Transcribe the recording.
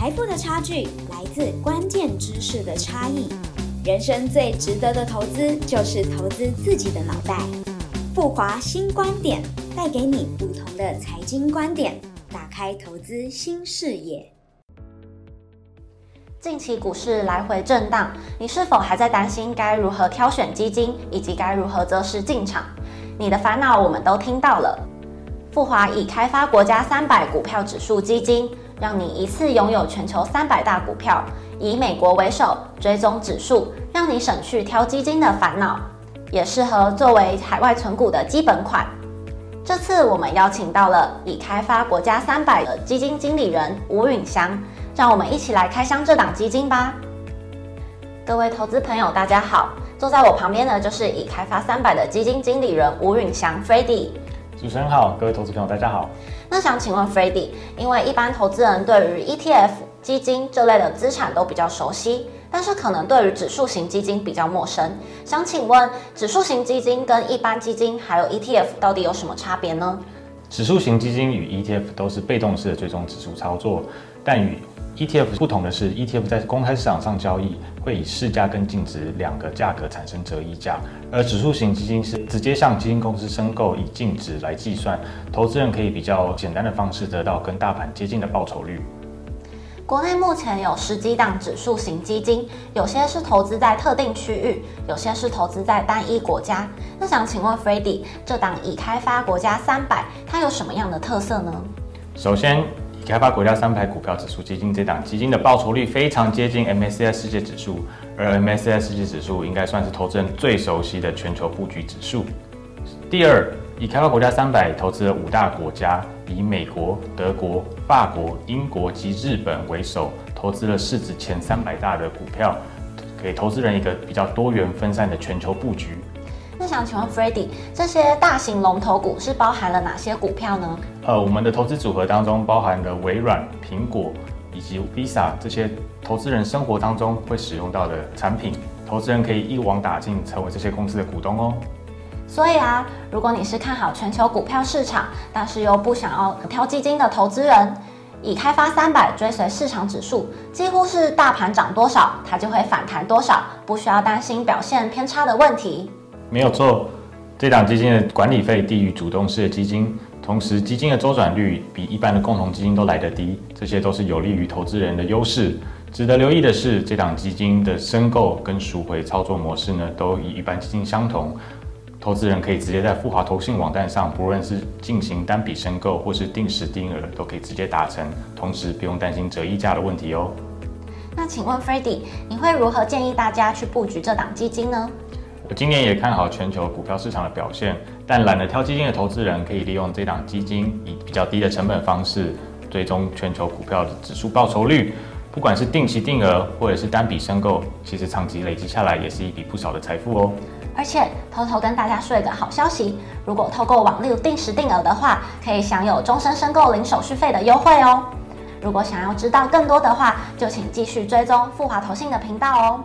财富的差距来自关键知识的差异。人生最值得的投资就是投资自己的脑袋。富华新观点带给你不同的财经观点，打开投资新视野。近期股市来回震荡，你是否还在担心该如何挑选基金，以及该如何择时进场？你的烦恼我们都听到了。富华已开发国家三百股票指数基金。让你一次拥有全球三百大股票，以美国为首，追踪指数，让你省去挑基金的烦恼，也适合作为海外存股的基本款。这次我们邀请到了已开发国家三百的基金经理人吴允祥，让我们一起来开箱这档基金吧。各位投资朋友，大家好，坐在我旁边的就是已开发三百的基金经理人吴允祥 f r e d d y 主持人好，各位投资朋友大家好。那想请问 f r e d d y 因为一般投资人对于 ETF 基金这类的资产都比较熟悉，但是可能对于指数型基金比较陌生。想请问，指数型基金跟一般基金还有 ETF 到底有什么差别呢？指数型基金与 ETF 都是被动式的追踪指数操作，但与 ETF 不同的是，ETF 在公开市场上交易，会以市价跟净值两个价格产生折溢价，而指数型基金是直接向基金公司申购，以净值来计算，投资人可以比较简单的方式得到跟大盘接近的报酬率。国内目前有十几档指数型基金，有些是投资在特定区域，有些是投资在单一国家。那想请问 f r e d d y 这档已开发国家三百，它有什么样的特色呢？首先。开发国家三百股票指数基金这档基金的报酬率非常接近 MSCI 世界指数，而 MSCI 世界指数应该算是投资人最熟悉的全球布局指数。第二，以开发国家三百投资了五大国家，以美国、德国、法国、英国及日本为首，投资了市值前三百大的股票，给投资人一个比较多元分散的全球布局。那想请问 f r e d d y 这些大型龙头股是包含了哪些股票呢？呃，我们的投资组合当中包含了微软、苹果以及 Visa 这些投资人生活当中会使用到的产品，投资人可以一网打尽，成为这些公司的股东哦。所以啊，如果你是看好全球股票市场，但是又不想要挑基金的投资人，以开发三百追随市场指数，几乎是大盘涨多少，它就会反弹多少，不需要担心表现偏差的问题。没有错，这档基金的管理费低于主动式的基金，同时基金的周转率比一般的共同基金都来得低，这些都是有利于投资人的优势。值得留意的是，这档基金的申购跟赎回操作模式呢，都与一般基金相同，投资人可以直接在富华投信网站上，不论是进行单笔申购或是定时定额，都可以直接达成，同时不用担心折溢价的问题哦。那请问 f r e d d y 你会如何建议大家去布局这档基金呢？我今年也看好全球股票市场的表现，但懒得挑基金的投资人可以利用这档基金以比较低的成本方式追踪全球股票的指数报酬率。不管是定期定额或者是单笔申购，其实长期累积下来也是一笔不少的财富哦。而且偷偷跟大家说一个好消息，如果透过网六定时定额的话，可以享有终身申购零手续费的优惠哦。如果想要知道更多的话，就请继续追踪富华投信的频道哦。